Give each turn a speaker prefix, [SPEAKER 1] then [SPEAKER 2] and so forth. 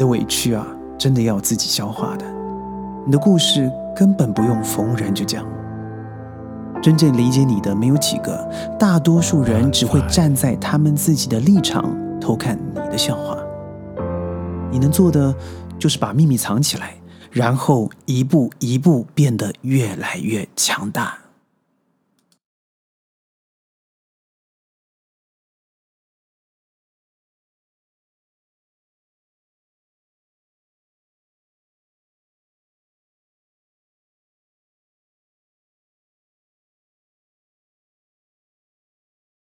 [SPEAKER 1] 的委屈啊，真的要自己消化的。你的故事根本不用逢人就讲。真正理解你的没有几个，大多数人只会站在他们自己的立场偷看你的笑话。你能做的就是把秘密藏起来，然后一步一步变得越来越强大。